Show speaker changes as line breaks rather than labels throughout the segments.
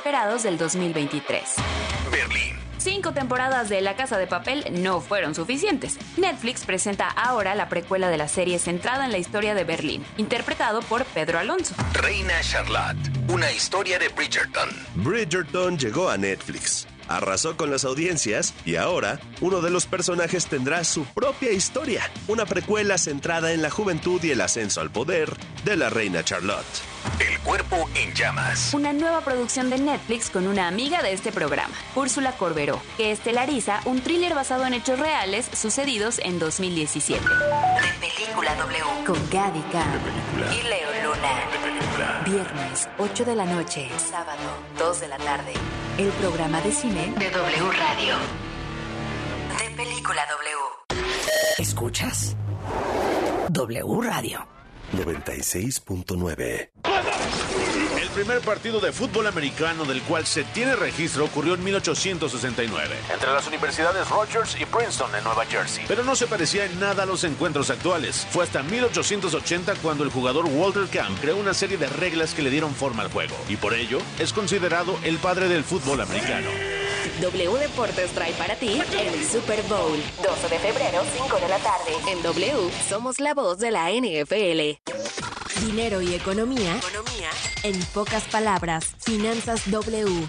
esperados del 2023.
Berlín.
Cinco temporadas de La Casa de Papel no fueron suficientes. Netflix presenta ahora la precuela de la serie centrada en la historia de Berlín, interpretado por Pedro Alonso.
Reina Charlotte. Una historia de Bridgerton.
Bridgerton llegó a Netflix arrasó con las audiencias y ahora uno de los personajes tendrá su propia historia, una precuela centrada en la juventud y el ascenso al poder de la reina Charlotte.
El cuerpo en llamas.
Una nueva producción de Netflix con una amiga de este programa, Úrsula Corberó, que estelariza un thriller basado en hechos reales sucedidos en 2017.
De película W.
Con Gaby
Y Leo Luna.
Viernes, 8 de la noche.
Sábado, 2 de la tarde
el programa de cine
de W Radio. De película W.
¿Escuchas? W Radio.
96.9
primer partido de fútbol americano del cual se tiene registro ocurrió en 1869, entre las universidades Rogers y Princeton en Nueva Jersey. Pero no se parecía en nada a los encuentros actuales. Fue hasta 1880 cuando el jugador Walter Camp creó una serie de reglas que le dieron forma al juego, y por ello es considerado el padre del fútbol americano.
W Deportes trae para ti el Super Bowl. 12 de febrero, 5 de la tarde. En W somos la voz de la NFL. Dinero y economía.
Economía.
En pocas palabras, Finanzas W.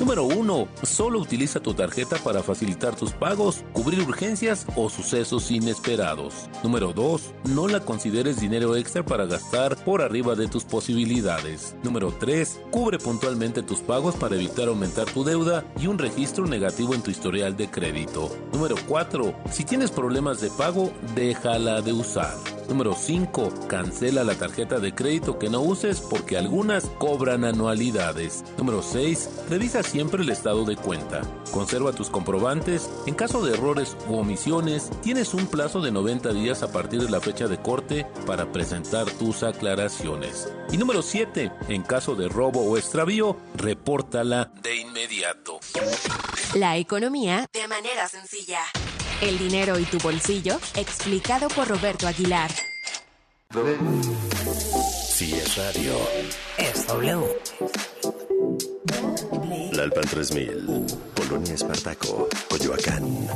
Número 1. Solo utiliza tu tarjeta para facilitar tus pagos, cubrir urgencias o sucesos inesperados. Número 2. No la consideres dinero extra para gastar por arriba de tus posibilidades. Número 3. Cubre puntualmente tus pagos para evitar aumentar tu deuda y un registro negativo en tu historial de crédito. Número 4. Si tienes problemas de pago, déjala de usar. Número 5. Cancela la tarjeta de crédito que no uses porque algunas cobran anualidades. Número 6. Revisa siempre el estado de cuenta. Conserva tus comprobantes. En caso de errores u omisiones, tienes un plazo de 90 días a partir de la fecha de corte para presentar tus aclaraciones. Y número 7. En caso de robo o extravío, repórtala de inmediato.
La economía
de manera sencilla.
El dinero y tu bolsillo, explicado por Roberto Aguilar.
Si es radio.
Es W.
La Alpan 3000, Polonia Espartaco, Coyoacán.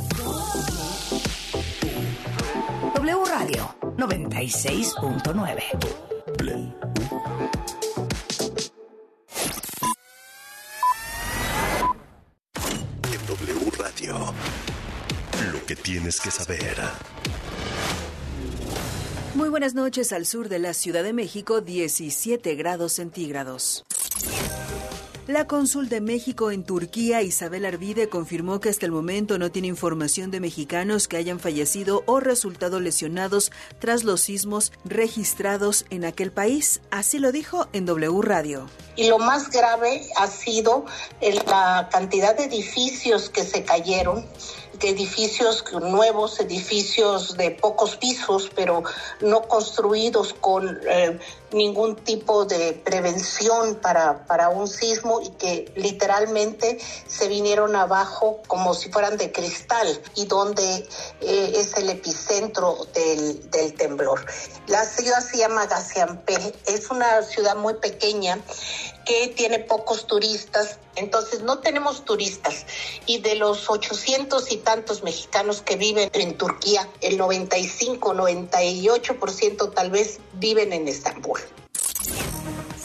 W Radio 96.9.
En W Radio que tienes que saber.
Muy buenas noches al sur de la Ciudad de México, 17 grados centígrados. La cónsul de México en Turquía, Isabel Arvide, confirmó que hasta el momento no tiene información de mexicanos que hayan fallecido o resultado lesionados tras los sismos registrados en aquel país. Así lo dijo en W Radio.
Y lo más grave ha sido la cantidad de edificios que se cayeron edificios nuevos, edificios de pocos pisos, pero no construidos con eh, ningún tipo de prevención para, para un sismo y que literalmente se vinieron abajo como si fueran de cristal y donde eh, es el epicentro del, del, temblor. La ciudad se llama Gaziantep, es una ciudad muy pequeña que tiene pocos turistas, entonces no tenemos turistas. Y de los 800 y tantos mexicanos que viven en Turquía, el 95, 98% tal vez viven en Estambul.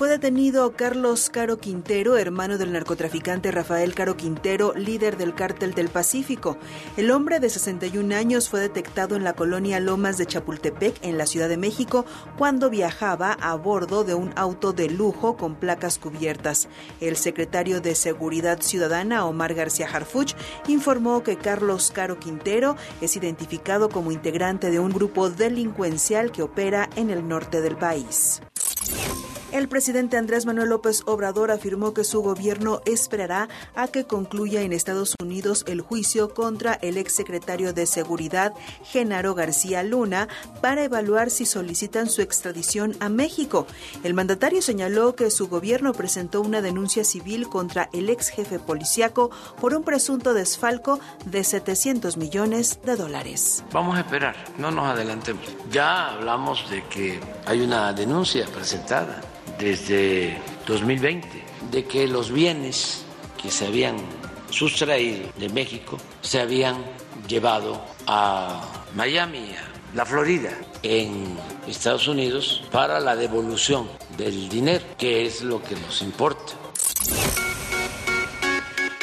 Fue detenido Carlos Caro Quintero, hermano del narcotraficante Rafael Caro Quintero, líder del cártel del Pacífico. El hombre de 61 años fue detectado en la colonia Lomas de Chapultepec, en la Ciudad de México, cuando viajaba a bordo de un auto de lujo con placas cubiertas. El secretario de Seguridad Ciudadana, Omar García Harfuch, informó que Carlos Caro Quintero es identificado como integrante de un grupo delincuencial que opera en el norte del país. El presidente Andrés Manuel López Obrador afirmó que su gobierno esperará a que concluya en Estados Unidos el juicio contra el exsecretario de Seguridad, Genaro García Luna, para evaluar si solicitan su extradición a México. El mandatario señaló que su gobierno presentó una denuncia civil contra el ex jefe policiaco por un presunto desfalco de 700 millones de dólares.
Vamos a esperar, no nos adelantemos. Ya hablamos de que hay una denuncia presentada desde 2020 de que los bienes que se habían sustraído de México se habían llevado a Miami, a la Florida, en Estados Unidos, para la devolución del dinero, que es lo que nos importa.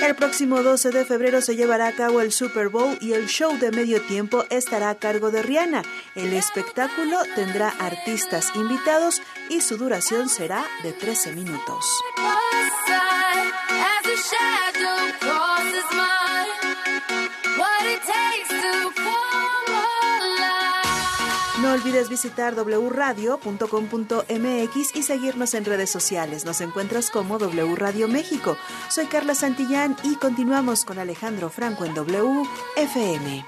El próximo 12 de febrero se llevará a cabo el Super Bowl y el show de medio tiempo estará a cargo de Rihanna. El espectáculo tendrá artistas invitados y su duración será de 13 minutos. Olvides visitar wradio.com.mx y seguirnos en redes sociales. Nos encuentras como W Radio México. Soy Carla Santillán y continuamos con Alejandro Franco en WFM.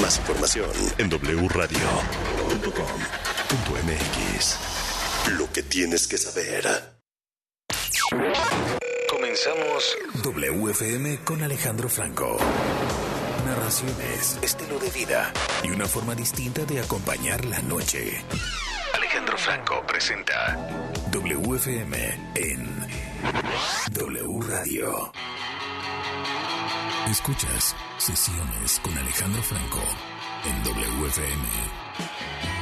Más información en wradio.com.mx. Lo que tienes que saber.
Comenzamos
WFM con Alejandro Franco. Narraciones, estilo de vida y una forma distinta de acompañar la noche.
Alejandro Franco presenta
WFM en W Radio. Escuchas sesiones con Alejandro Franco en WFM.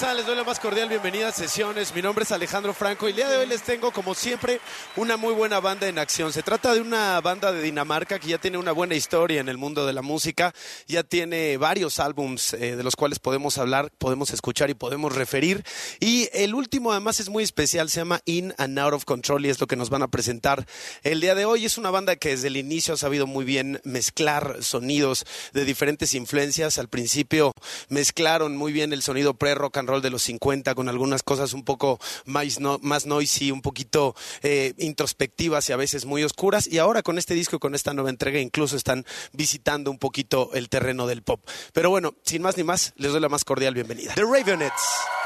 Les doy la más cordial bienvenida a Sesiones. Mi nombre es Alejandro Franco y el día de hoy les tengo, como siempre, una muy buena banda en acción. Se trata de una banda de Dinamarca que ya tiene una buena historia en el mundo de la música, ya tiene varios álbums eh, de los cuales podemos hablar, podemos escuchar y podemos referir. Y el último además es muy especial, se llama In and Out of Control y es lo que nos van a presentar el día de hoy. Es una banda que desde el inicio ha sabido muy bien mezclar sonidos de diferentes influencias. Al principio mezclaron muy bien el sonido pre-rock and de los 50 con algunas cosas un poco más, no, más noisy, un poquito eh, introspectivas y a veces muy oscuras. Y ahora con este disco y con esta nueva entrega incluso están visitando un poquito el terreno del pop. Pero bueno, sin más ni más, les doy la más cordial bienvenida. The.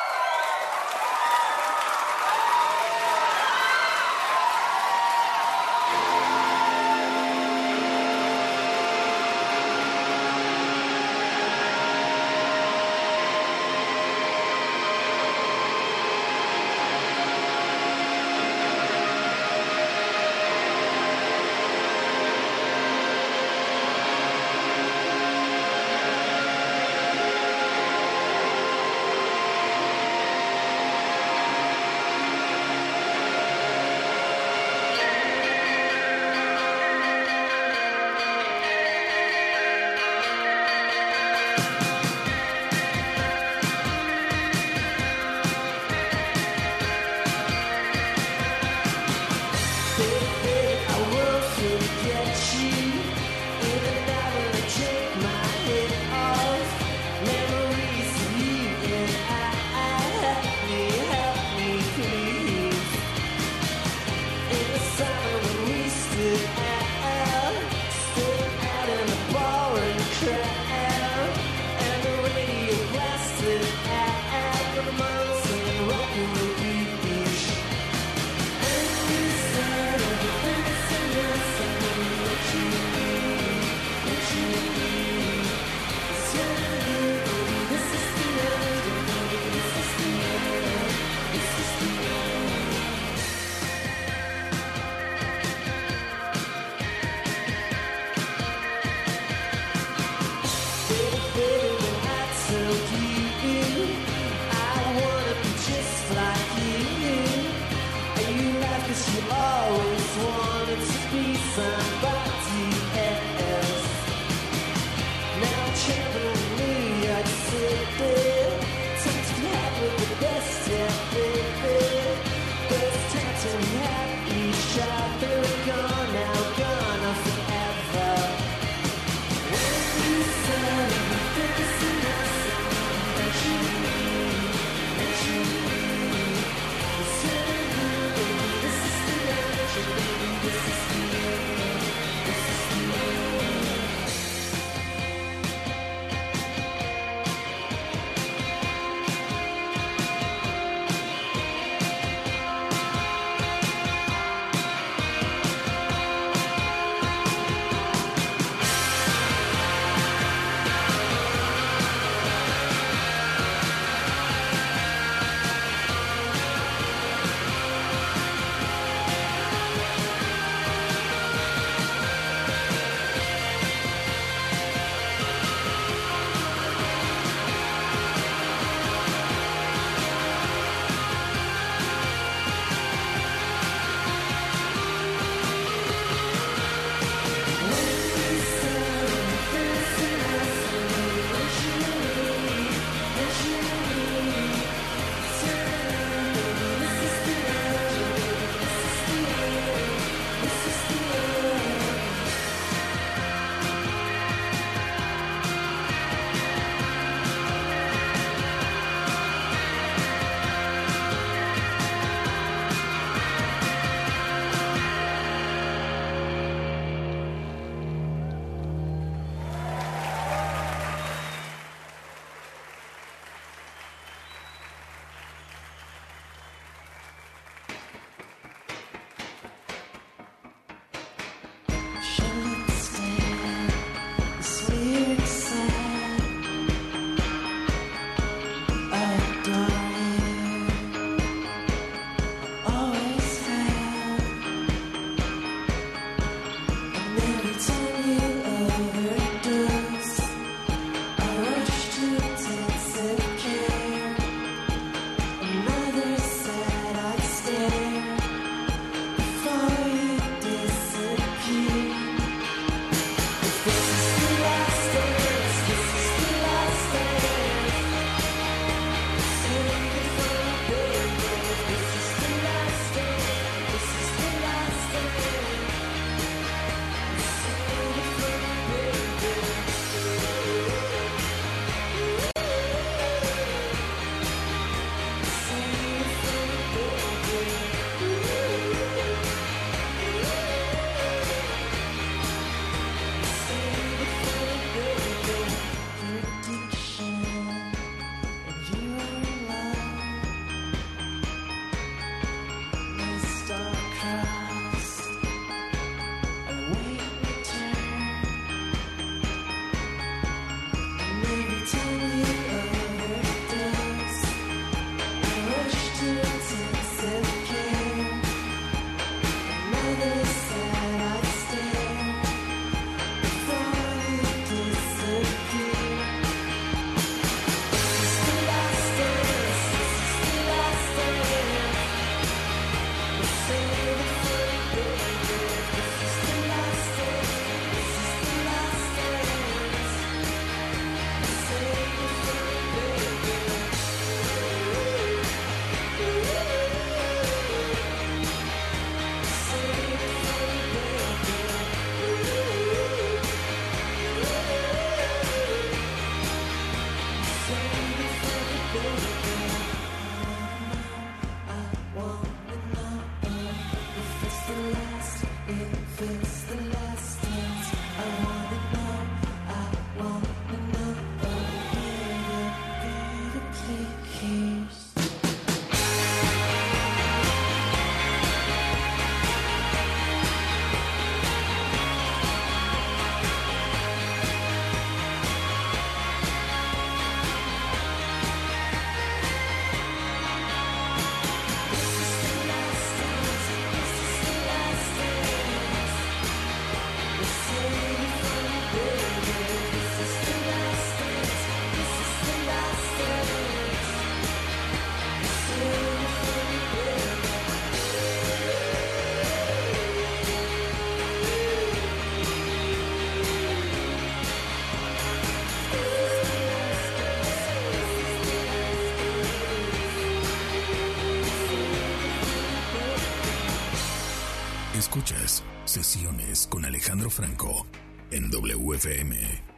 Escuchas Sesiones con Alejandro Franco en WFM.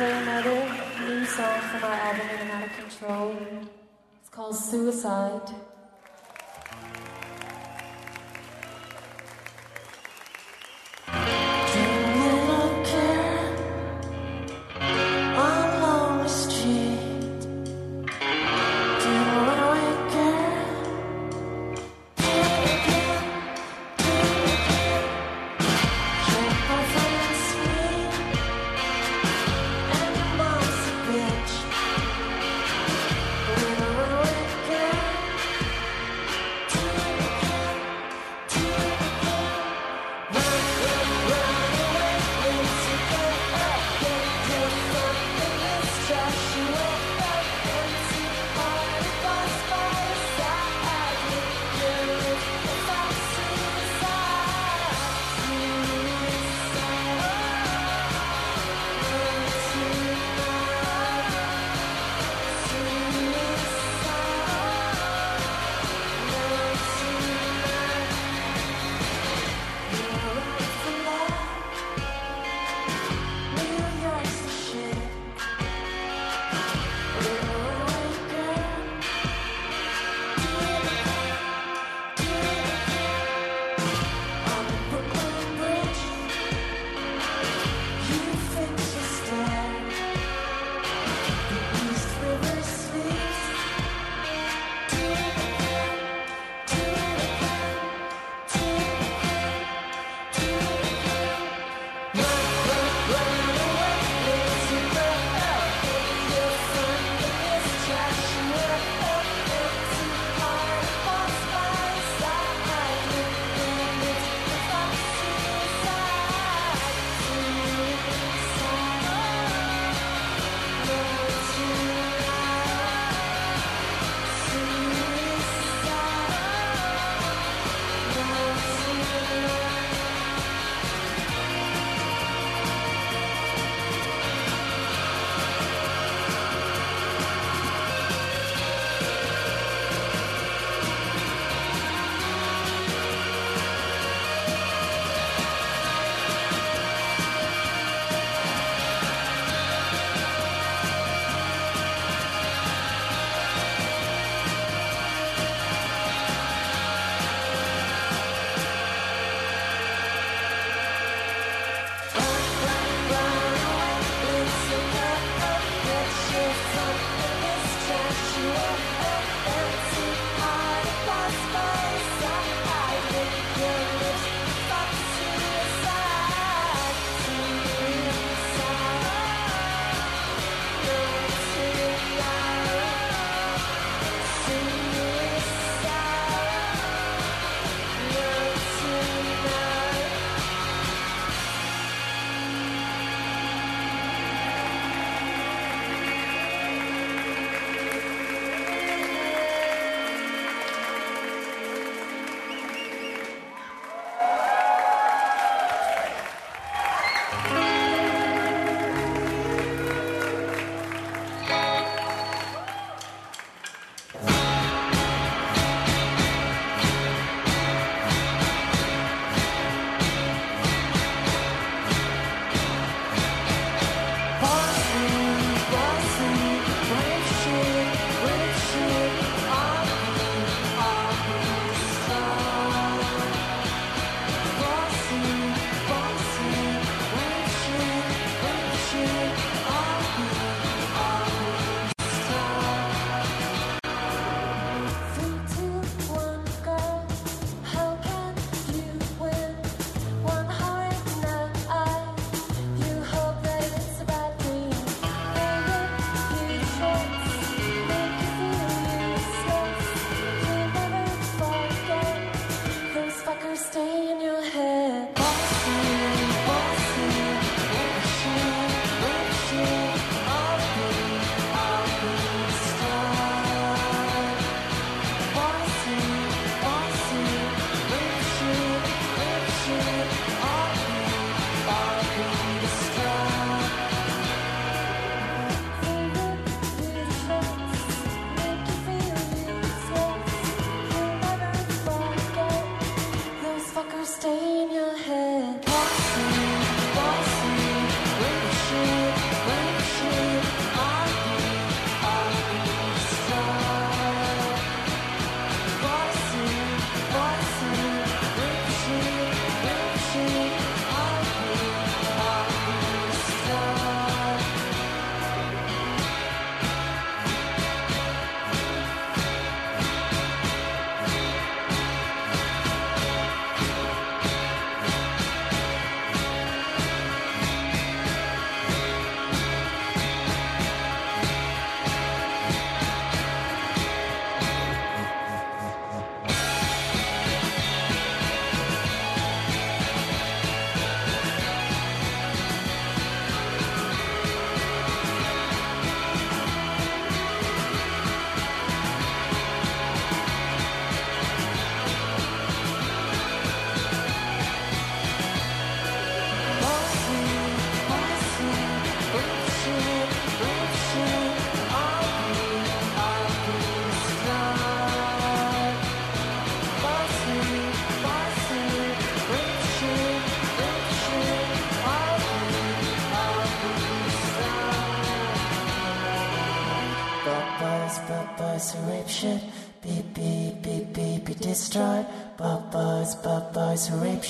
Play another new song from our album Out of Control. It's called Suicide.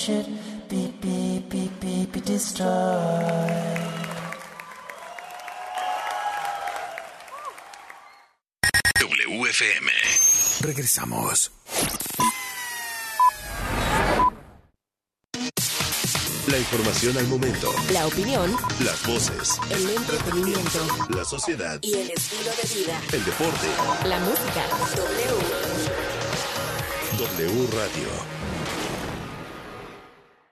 Shit. Beep, beep, beep, beep, be destroyed.
WFM. Regresamos.
La información al momento.
La opinión,
Las voces.
el entretenimiento
La sociedad.
y el estilo de vida.
El deporte.
La música. W.
W Radio.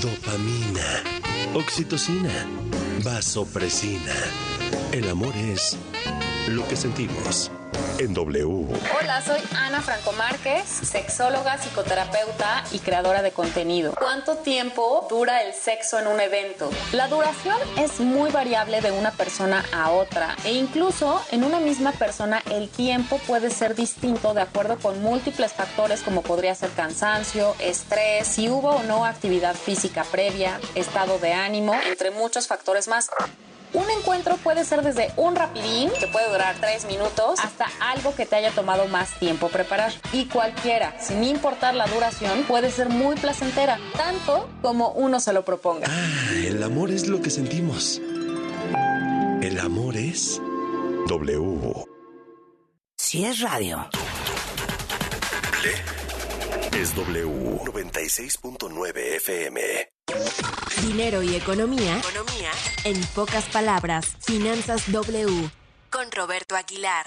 Dopamina, oxitocina, vasopresina. El amor es lo que sentimos.
Hola, soy Ana Franco Márquez, sexóloga, psicoterapeuta y creadora de contenido. ¿Cuánto tiempo dura el sexo en un evento? La duración es muy variable de una persona a otra e incluso en una misma persona el tiempo puede ser distinto de acuerdo con múltiples factores como podría ser cansancio, estrés, si hubo o no actividad física previa, estado de ánimo, entre muchos factores más. Un encuentro puede ser desde un rapidín, que puede durar tres minutos, hasta algo que te haya tomado más tiempo preparar. Y cualquiera, sin importar la duración, puede ser muy placentera, tanto como uno se lo proponga.
Ah, el amor es lo que sentimos. El amor es W.
Si es radio.
Es W 96.9 FM.
Dinero y economía. Economía. En pocas palabras, Finanzas W. Con Roberto Aguilar.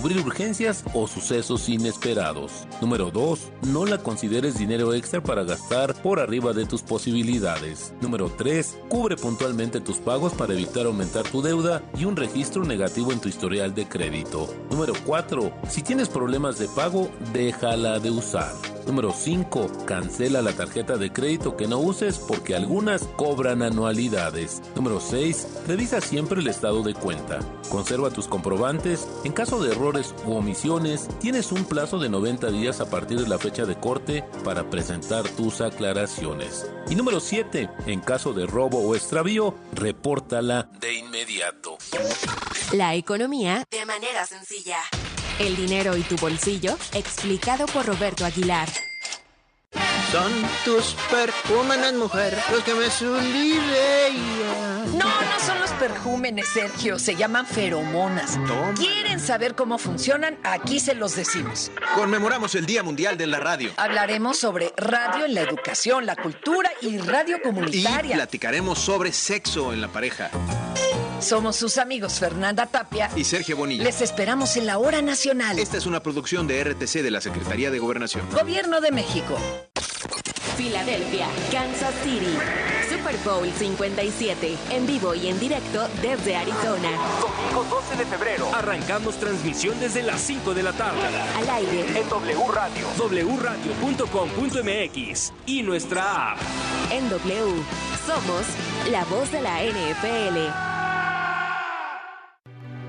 cubrir urgencias o sucesos inesperados. Número 2. No la consideres dinero extra para gastar por arriba de tus posibilidades. Número 3. Cubre puntualmente tus pagos para evitar aumentar tu deuda y un registro negativo en tu historial de crédito. Número 4. Si tienes problemas de pago, déjala de usar. Número 5. Cancela la tarjeta de crédito que no uses porque algunas cobran anualidades. Número 6. Revisa siempre el estado de cuenta. Conserva tus comprobantes. En caso de errores u omisiones, tienes un plazo de 90 días a partir de la fecha de corte para presentar tus aclaraciones. Y número 7. En caso de robo o extravío, repórtala de inmediato.
La economía de manera sencilla. El dinero y tu bolsillo, explicado por Roberto Aguilar.
Son tus perjúmenes, mujer, los que me sublimean.
No, no son los perjúmenes, Sergio. Se llaman feromonas. ¿Quieren saber cómo funcionan? Aquí se los decimos.
Conmemoramos el Día Mundial de la Radio.
Hablaremos sobre radio en la educación, la cultura y radio
Y
comunitaria.
platicaremos sobre sexo en la pareja.
Somos sus amigos Fernanda Tapia.
Y Sergio Bonilla.
Les esperamos en la hora nacional.
Esta es una producción de RTC de la Secretaría de Gobernación.
Gobierno de México.
Filadelfia, Kansas City. Super Bowl 57. En vivo y en directo desde Arizona.
Domingo 12 de febrero. Arrancamos transmisión desde las 5 de la tarde.
Al aire.
En W Radio. wradio.com.mx y nuestra app.
En W. Somos la voz de la NFL.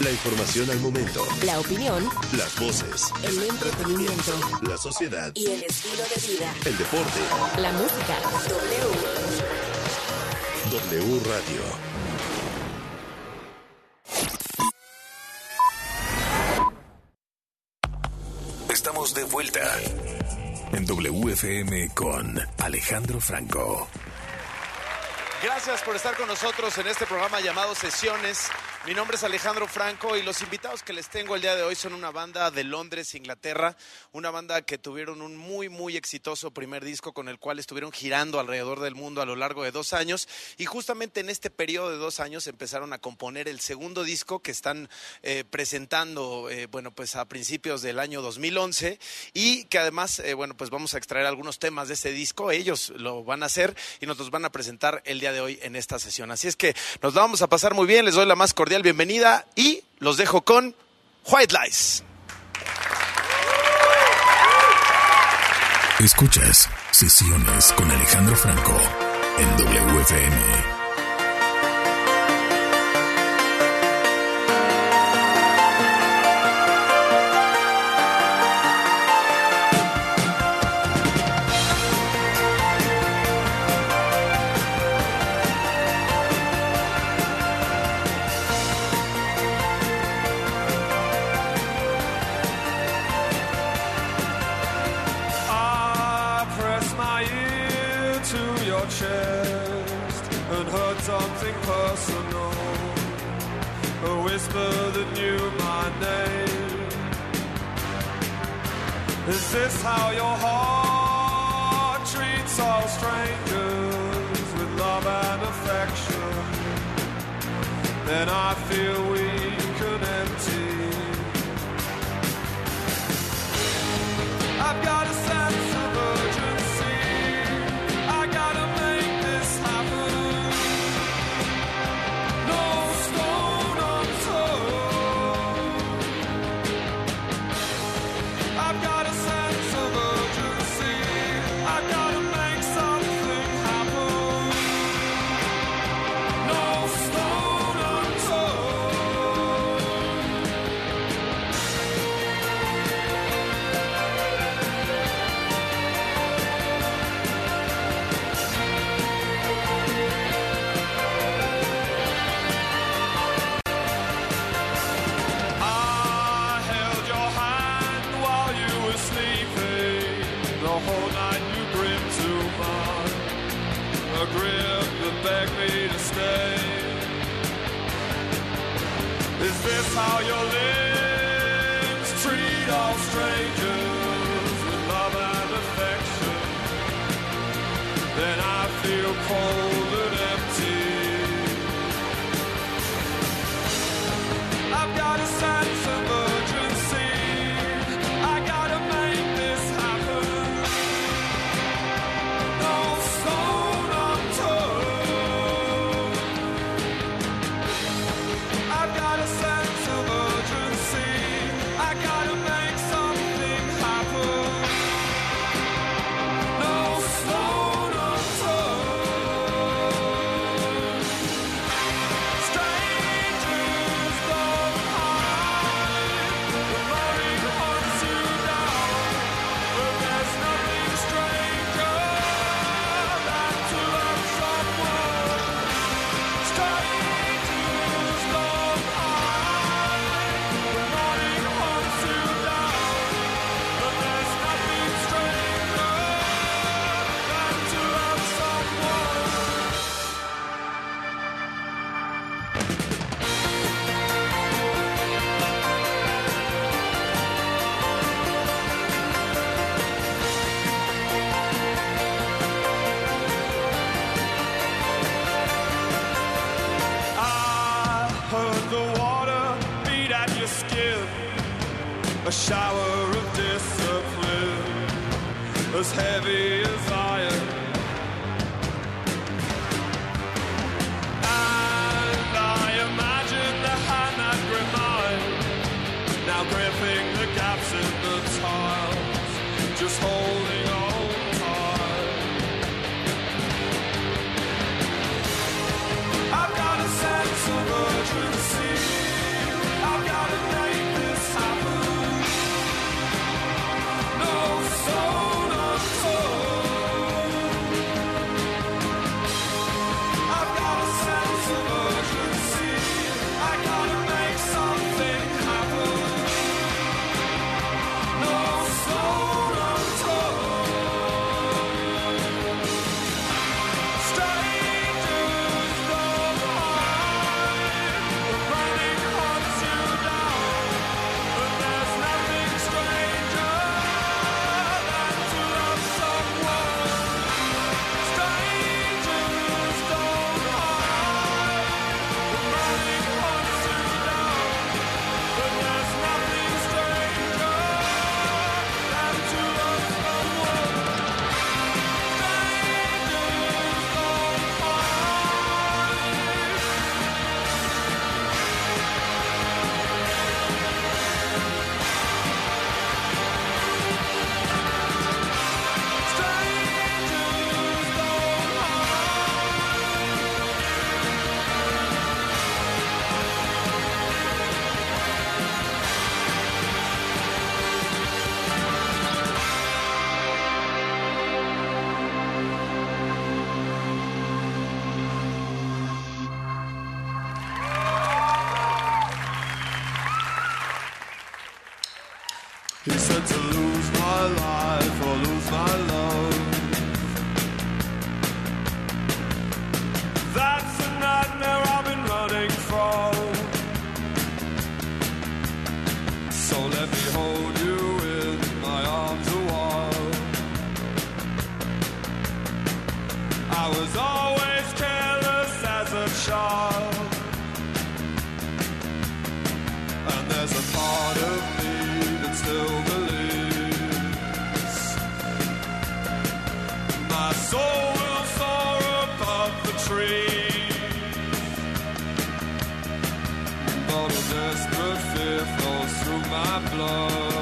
La información al momento.
La opinión.
Las voces.
El entretenimiento.
La sociedad.
Y el estilo de vida.
El deporte.
La música. W.
W Radio.
Estamos de vuelta en WFM con Alejandro Franco.
Gracias por estar con nosotros en este programa llamado Sesiones. Mi nombre es Alejandro Franco y los invitados que les tengo el día de hoy son una banda de Londres, Inglaterra, una banda que tuvieron un muy, muy exitoso primer disco con el cual estuvieron girando alrededor del mundo a lo largo de dos años. Y justamente en este periodo de dos años empezaron a componer el segundo disco que están eh, presentando, eh, bueno, pues a principios del año 2011 y que además, eh, bueno, pues vamos a extraer algunos temas de ese disco, ellos lo van a hacer y nos los van a presentar el día de hoy en esta sesión. Así es que nos vamos a pasar muy bien, les doy la más cordial bienvenida y los dejo con White Lies.
Escuchas Sesiones con Alejandro Franco en WFM.
whisper that knew my name. Is this how your heart treats all strangers with love and affection? Then I feel we. How your limbs treat all strangers with love and affection. Then I feel cold. So we'll soar above the tree. But a desperate fear flows through my blood.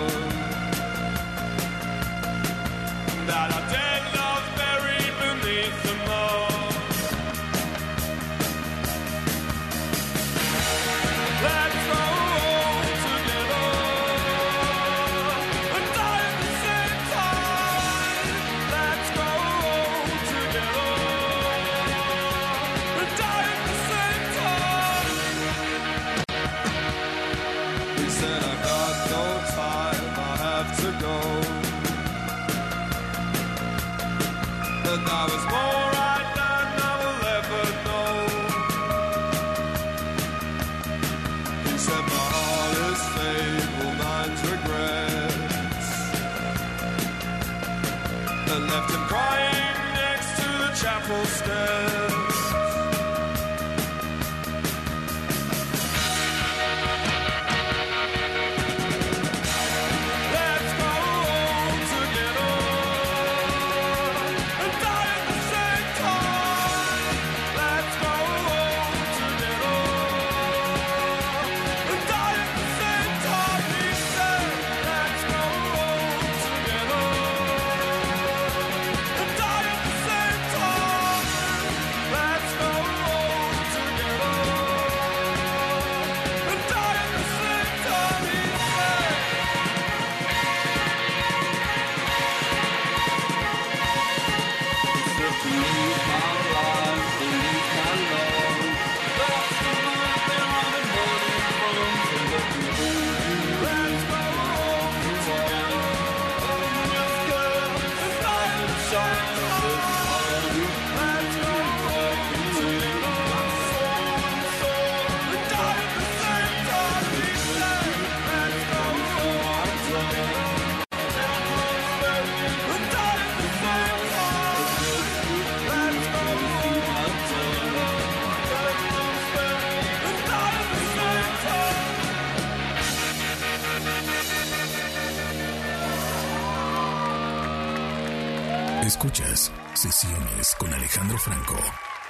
Escuchas Sesiones con Alejandro Franco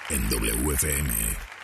en WFM.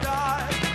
die.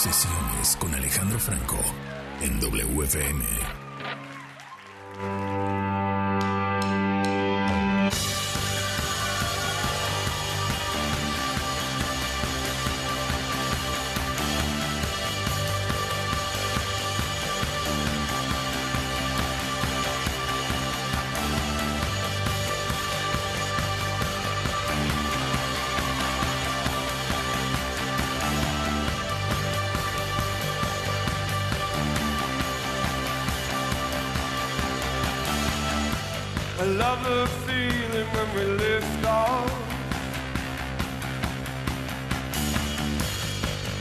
Sesiones con Alejandro Franco en WFM. Love the feeling when we lift off.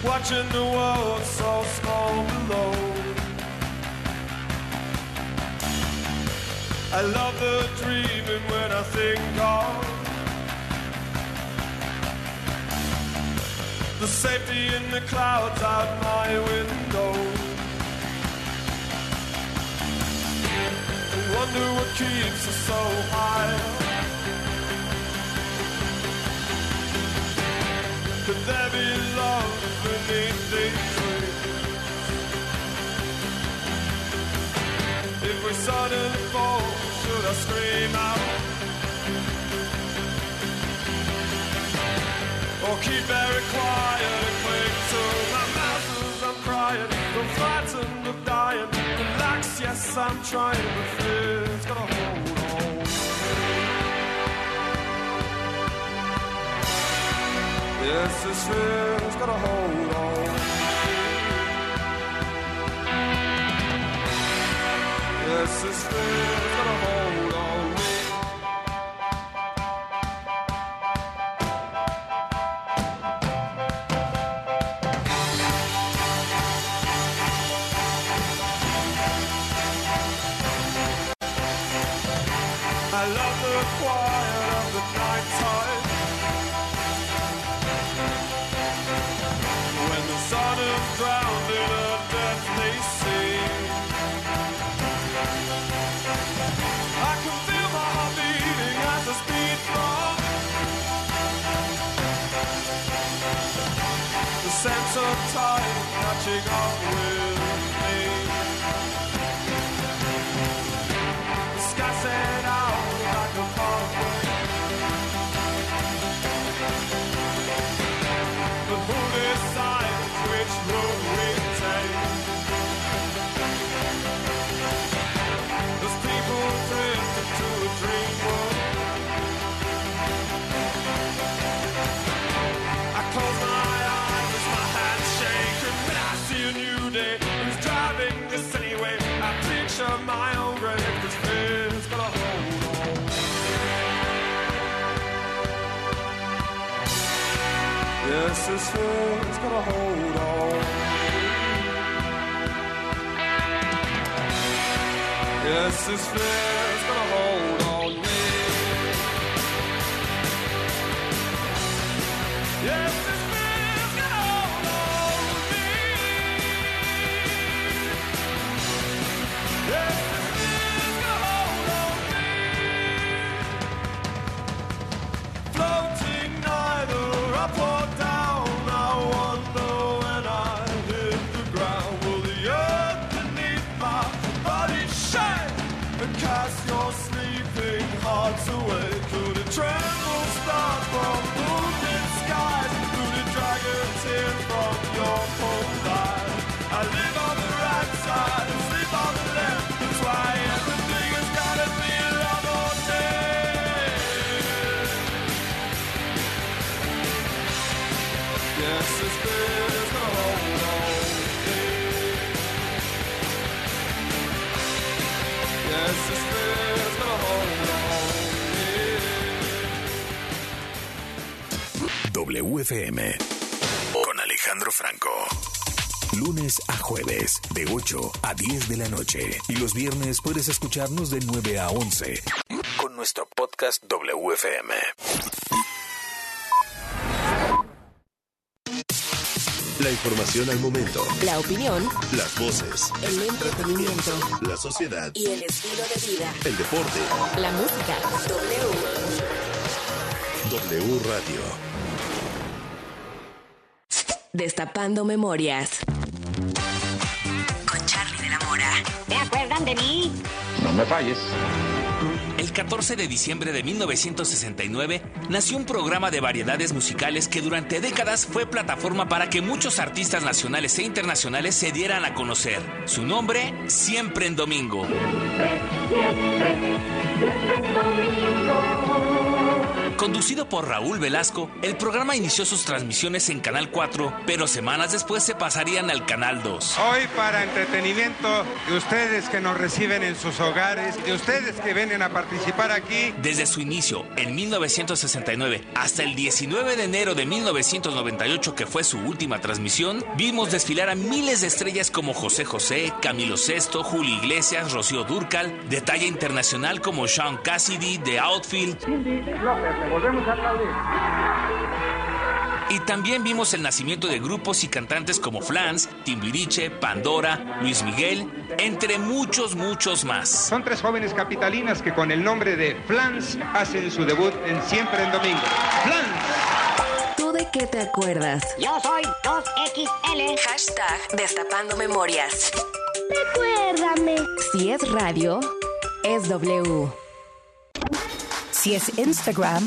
Watching the world so small below. I love the dreaming when I think of the safety in the clouds out my window. Wonder what keeps us so high. Could there be love beneath these trees? If we suddenly fall, should I scream out? Or keep very quiet yes, I'm trying to refuse. Gotta hold on. Yes, this feels gotta hold on. Yes, this fear. I love the quiet of the night time this fear's got a hold star.
WFM con Alejandro Franco. Lunes a jueves, de 8 a 10 de la noche. Y los viernes puedes escucharnos de 9 a 11 con nuestro podcast WFM.
La información al momento.
La opinión,
Las voces.
el entretenimiento
La sociedad.
y el estilo de vida.
El deporte.
La música. W.
W Radio.
Destapando memorias.
Con Charlie de la Mora. ¿Se acuerdan de mí?
No me falles.
El 14 de diciembre de 1969 nació un programa de variedades musicales que durante décadas fue plataforma para que muchos artistas nacionales e internacionales se dieran a conocer. Su nombre, Siempre en Domingo. Conducido por Raúl Velasco, el programa inició sus transmisiones en Canal 4, pero semanas después se pasarían al Canal 2.
Hoy para entretenimiento de ustedes que nos reciben en sus hogares, de ustedes que vienen a participar aquí.
Desde su inicio, en 1969, hasta el 19 de enero de 1998, que fue su última transmisión, vimos desfilar a miles de estrellas como José José, Camilo Sesto, Julio Iglesias, Rocío Durcal, de talla internacional como Sean Cassidy, The Outfield. Y también vimos el nacimiento de grupos y cantantes como Flans, Timbiriche, Pandora, Luis Miguel, entre muchos, muchos más.
Son tres jóvenes capitalinas que con el nombre de Flans hacen su debut en Siempre en Domingo. ¡Flans!
¿Tú de qué te acuerdas?
Yo soy 2XL.
Hashtag Destapando Memorias.
Recuérdame.
Si es radio, es W.
Si es Instagram,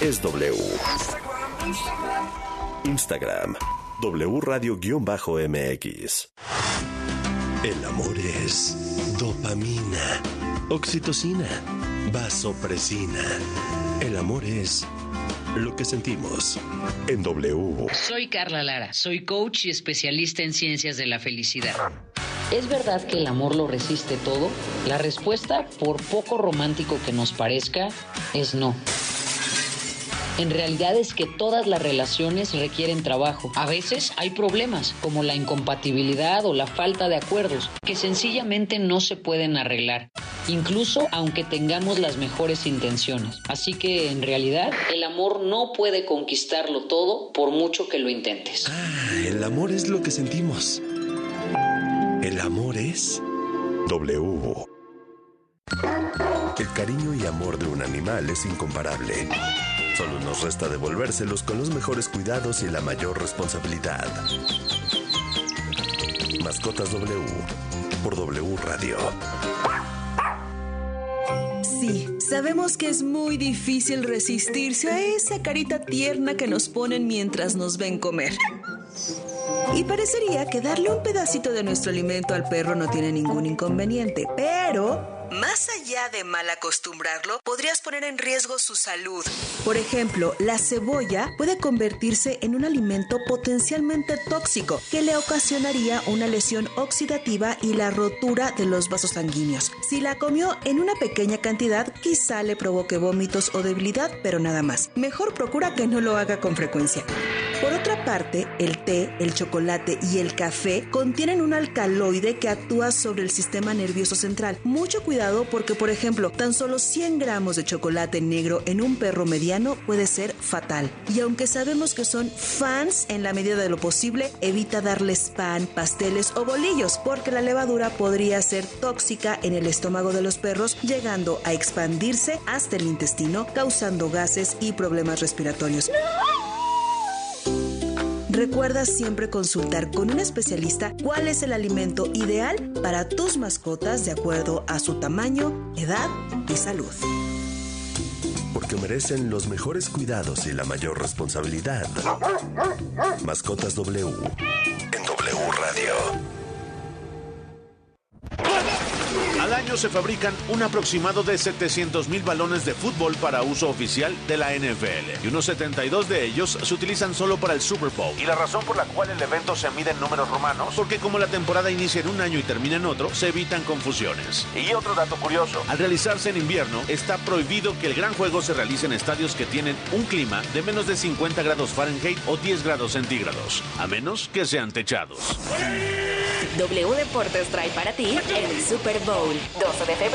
Es W. Instagram. W Radio-MX. El amor es dopamina, oxitocina, vasopresina. El amor es lo que sentimos en W.
Soy Carla Lara, soy coach y especialista en ciencias de la felicidad. ¿Es verdad que el amor lo resiste todo? La respuesta, por poco romántico que nos parezca, es no. En realidad es que todas las relaciones requieren trabajo. A veces hay problemas, como la incompatibilidad o la falta de acuerdos, que sencillamente no se pueden arreglar, incluso aunque tengamos las mejores intenciones. Así que en realidad el amor no puede conquistarlo todo por mucho que lo intentes.
Ah, el amor es lo que sentimos. El amor es W. El cariño y amor de un animal es incomparable. Solo nos resta devolvérselos con los mejores cuidados y la mayor responsabilidad. Mascotas W por W Radio.
Sí, sabemos que es muy difícil resistirse a esa carita tierna que nos ponen mientras nos ven comer. Y parecería que darle un pedacito de nuestro alimento al perro no tiene ningún inconveniente, pero más allá de mal acostumbrarlo, podrías poner en riesgo su salud. Por ejemplo, la cebolla puede convertirse en un alimento potencialmente tóxico que le ocasionaría una lesión oxidativa y la rotura de los vasos sanguíneos. Si la comió en una pequeña cantidad, quizá le provoque vómitos o debilidad, pero nada más. Mejor procura que no lo haga con frecuencia. Parte, el té, el chocolate y el café contienen un alcaloide que actúa sobre el sistema nervioso central. Mucho cuidado porque, por ejemplo, tan solo 100 gramos de chocolate negro en un perro mediano puede ser fatal. Y aunque sabemos que son fans en la medida de lo posible, evita darles pan, pasteles o bolillos porque la levadura podría ser tóxica en el estómago de los perros, llegando a expandirse hasta el intestino, causando gases y problemas respiratorios. Recuerda siempre consultar con un especialista cuál es el alimento ideal para tus mascotas de acuerdo a su tamaño, edad y salud.
Porque merecen los mejores cuidados y la mayor responsabilidad. Mascotas W en W Radio.
Al año se fabrican un aproximado de 700 mil balones de fútbol para uso oficial de la NFL y unos 72 de ellos se utilizan solo para el Super Bowl. Y la razón por la cual el evento se mide en números romanos, porque como la temporada inicia en un año y termina en otro, se evitan confusiones. Y otro dato curioso, al realizarse en invierno, está prohibido que el gran juego se realice en estadios que tienen un clima de menos de 50 grados Fahrenheit o 10 grados centígrados, a menos que sean techados.
W Deportes trae para ti el Super Bowl. 12 de febrero.